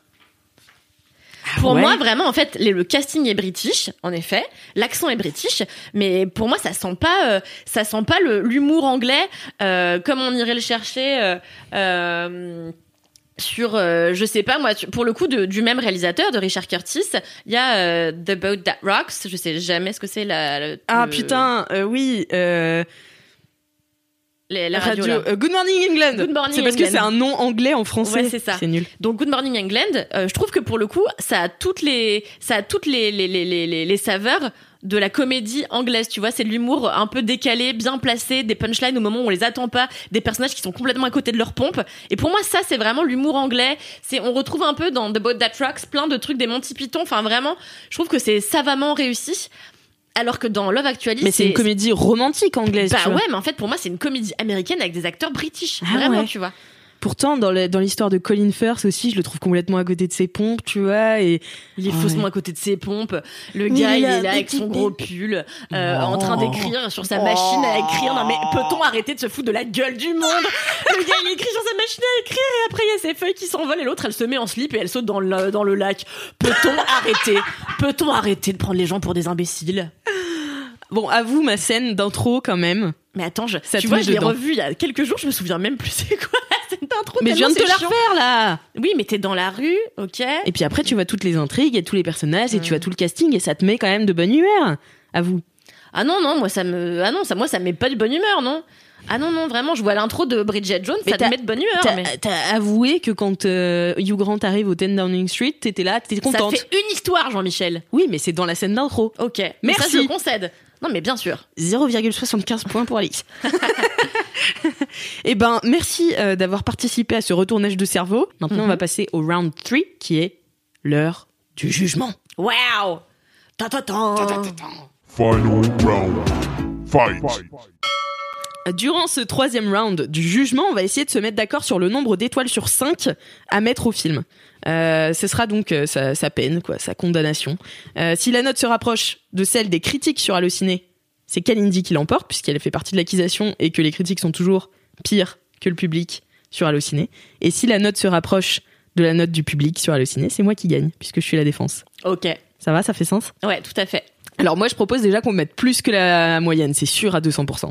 Pour ouais moi, vraiment, en fait, le casting est british, en effet, l'accent est british, mais pour moi, ça sent pas, euh, ça sent pas l'humour anglais euh, comme on irait le chercher. euh, euh, sur, euh, je sais pas moi, tu- pour le coup de- du même réalisateur, de Richard Curtis, il y a euh, The Boat That Rocks. Je sais jamais ce que c'est la. le- Ah le- putain, euh, oui, euh, les- la radio. là. euh, Good Morning England. Good Morning c'est parce que c'est un nom anglais en français. Ouais, c'est ça. C'est nul. Donc Good Morning England, euh, je trouve que pour le coup, ça a toutes les, ça a toutes les les, les, les, les- les saveurs de la comédie anglaise, tu vois, c'est de l'humour un peu décalé, bien placé, des punchlines au moment où on les attend pas, des personnages qui sont complètement à côté de leur pompe. Et pour moi, ça, c'est vraiment l'humour anglais. C'est, on retrouve un peu dans The Boat That Rocks plein de trucs des Monty Python. Enfin, vraiment, je trouve que c'est savamment réussi. Alors que dans Love Actually, Mais c'est une comédie romantique anglaise. Bah tu vois. ouais, mais en fait, pour moi, c'est une comédie américaine avec des acteurs british. Ah vraiment, ouais. tu vois. Pourtant, dans le- dans l'histoire de Colin Firth aussi, je le trouve complètement à côté de ses pompes, tu vois. Et Il est Ah faussement ouais. à côté de ses pompes. Le Mais gars, il est là avec son gros pull, euh, Oh. en train d'écrire sur sa machine à écrire. Non mais peut-on arrêter de se foutre de la gueule du monde? Le gars, il écrit sur sa machine à écrire et après il y a ses feuilles qui s'envolent et l'autre, elle se met en slip et elle saute dans le, dans le lac. Peut-on arrêter? Peut-on arrêter de prendre les gens pour des imbéciles? Bon, avoue ma scène d'intro quand même. Mais attends, je, Ça te tu vois, je l'ai revu il y a quelques jours, je me souviens même plus c'est quoi Mais je viens de te la refaire là. Oui, mais t'es dans la rue, ok Et puis après, tu vois toutes les intrigues et tous les personnages et tu Mm. vois tout le casting et ça te met quand même de bonne humeur. Avoue. Ah non, non, moi ça me. Ah non, ça, moi ça me met pas de bonne humeur, non Ah non, non, vraiment, je vois l'intro de Bridget Jones, Mais ça te met de bonne humeur. T'as mais... t'as avoué que quand euh, Hugh Grant arrive au 10 Downing Street, t'étais là, t'étais Ça contente. fait une histoire, Jean-Michel. Oui, mais c'est dans la scène d'intro. Ok. Mais Merci. Ça, je le concède. Non, mais bien sûr. 0,75 points pour Alix. Eh ben, merci euh, d'avoir participé à ce retournage de cerveau. Maintenant, on va passer au round 3, qui est l'heure du jugement. Waouh Ta ta ta. Final round. Fight. Durant ce troisième round du jugement, on va essayer de se mettre d'accord sur le nombre d'étoiles sur 5 à mettre au film. Euh, ce sera donc euh, sa, sa peine, quoi, sa condamnation. Euh, si la note se rapproche de celle des critiques sur Allociné, c'est Kalindi qui l'emporte, puisqu'elle fait partie de l'accusation et que les critiques sont toujours pires que le public sur Allociné. Et si la note se rapproche de la note du public sur Allociné, c'est moi qui gagne, puisque je suis la défense. Ok. Ça va, ça fait sens? Ouais, tout à fait. Alors moi, je propose déjà qu'on mette plus que la moyenne, c'est sûr, à 200%.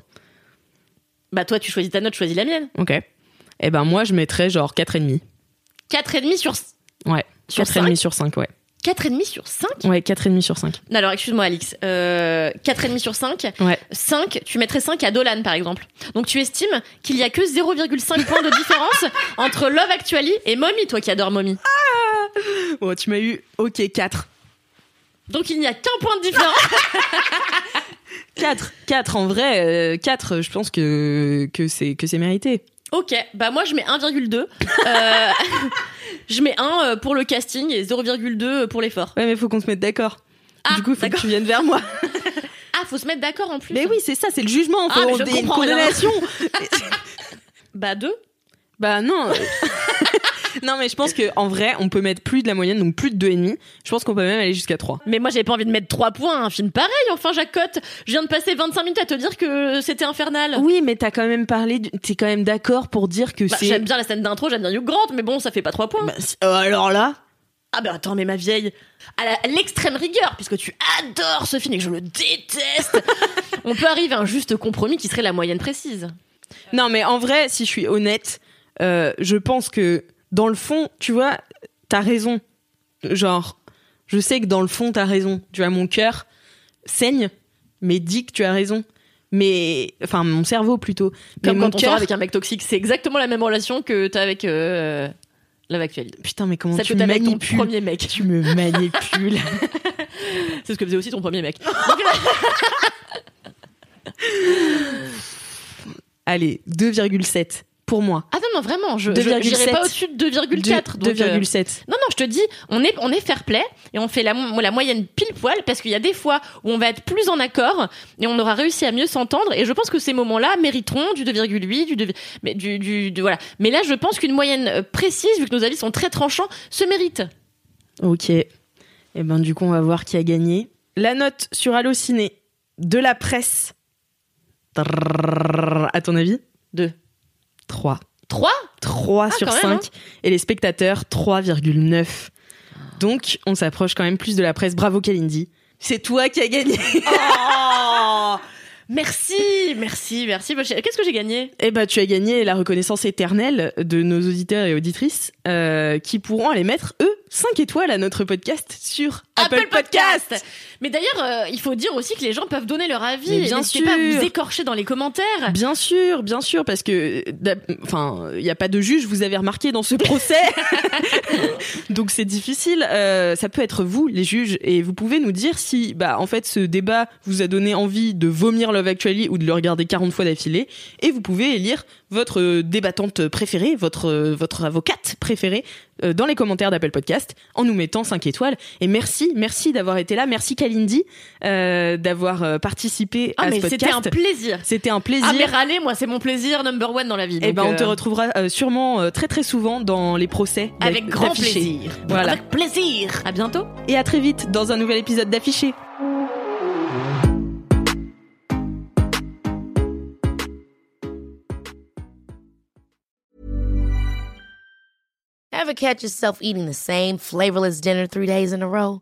Bah, toi, tu choisis ta note, je choisis la mienne. Ok. Eh ben moi, je mettrais genre 4,5. 4,5 sur. Ouais. Sur 4,5 sur 5, ouais. 4,5 sur 5 Ouais, 4,5 sur 5. Alors, excuse-moi, Alix. Euh, 4,5 sur 5 Ouais. 5, tu mettrais 5 à Dolan, par exemple. Donc, tu estimes qu'il y a que 0,5 points de différence entre Love Actually et Mommy, toi qui adores Mommy. Bon, tu m'as eu, ok, 4. Donc, il n'y a qu'un point de différence. 4, 4 en vrai, euh, 4, je pense que, que c'est que c'est mérité. Ok, bah moi je mets 1,2. Euh, je mets 1 pour le casting et 0,2 pour l'effort. Ouais, mais faut qu'on se mette d'accord. Ah, du coup, faut que tu viennes vers moi. Ah, faut se mettre d'accord en plus. Mais oui, c'est ça, c'est le jugement. Ah, Faut mais on je une comprends, condamnation. Bah 2. bah non. Non, mais je pense que en vrai, on peut mettre plus de la moyenne, donc plus de 2,5. Je pense qu'on peut même aller jusqu'à 3. Mais moi, j'avais pas envie de mettre 3 points à un film pareil. Enfin, Jacotte, je viens de passer 25 minutes à te dire que c'était infernal. Oui, mais t'as quand même parlé. T'es quand même d'accord pour dire que Bah, c'est. j'aime bien la scène d'intro, j'aime bien Hugh Grant, mais bon, ça fait pas 3 points. Bah, euh, alors là. Ah bah attends, mais ma vieille, à l'extrême rigueur, puisque tu adores ce film et que je le déteste, on peut arriver à un juste compromis qui serait la moyenne précise. Non, mais en vrai, si je suis honnête, euh, je pense que dans le fond, tu vois, t'as raison. Genre, je sais que dans le fond, t'as raison. Tu vois, mon cœur saigne, mais dit que tu as raison. Mais, enfin, mon cerveau plutôt. Mais Comme mon quand on sort avec un mec toxique, c'est exactement la même relation que t'as avec euh, Actually. Putain, mais comment Ça tu me t'as avec ton manipules premier mec. Tu me manipules. C'est ce que faisait aussi ton premier mec. Allez, 2,7 pour moi. Ah non, non, vraiment, je, 2,7. j'irai pas au-dessus de 2,4. donc, euh, 2,7. Non, non, je te dis, on est, on est fair play et on fait la, la moyenne pile poil parce qu'il y a des fois où on va être plus en accord et on aura réussi à mieux s'entendre et je pense que ces moments-là mériteront du 2,8, du 2, mais du, du, du- voilà. Mais là, je pense qu'une moyenne euh, précise, vu que nos avis sont très tranchants, se mérite. Ok. Et ben du coup, on va voir qui a gagné. La note sur Allociné de la presse. À ton avis? 2. 3. 3 3 Ah, sur quand 5. même, Et les spectateurs, 3,9. Donc, on s'approche quand même plus de la presse. Bravo, Kalindi. C'est toi qui as gagné. Oh Merci, merci, merci. Qu'est-ce que j'ai gagné? Eh ben, tu as gagné la reconnaissance éternelle de nos auditeurs et auditrices euh, qui pourront aller mettre, eux, 5 étoiles à notre podcast sur Apple, Podcast. Mais d'ailleurs, euh, il faut dire aussi que les gens peuvent donner leur avis. Mais bien N'hésitez pas sûr. vous écorcher dans les commentaires. Bien sûr, bien sûr, parce que, d'ab- enfin, il n'y a pas de juge, vous avez remarqué dans ce procès. Donc c'est difficile. Euh, ça peut être vous, les juges, et vous pouvez nous dire si, bah, en fait, ce débat vous a donné envie de vomir Love Actually ou de le regarder 40 fois d'affilée. Et vous pouvez élire votre euh, débattante préférée, votre, euh, votre avocate préférée euh, dans les commentaires d'Apple Podcast en nous mettant 5 étoiles. Et merci, merci d'avoir été là. Merci Kalindi euh, d'avoir euh, participé Ah, à mais ce c'était un plaisir. C'était un plaisir. Ah, mais râler, moi, c'est mon plaisir number one dans la vie. Eh donc, ben, on te euh, retrouvera sûrement très très souvent dans les procès. Avec grand plaisir. Voilà. Avec plaisir. À bientôt. Et à très vite dans un nouvel épisode d'Affiché. Ever catch yourself eating the same flavorless dinner three days in a row?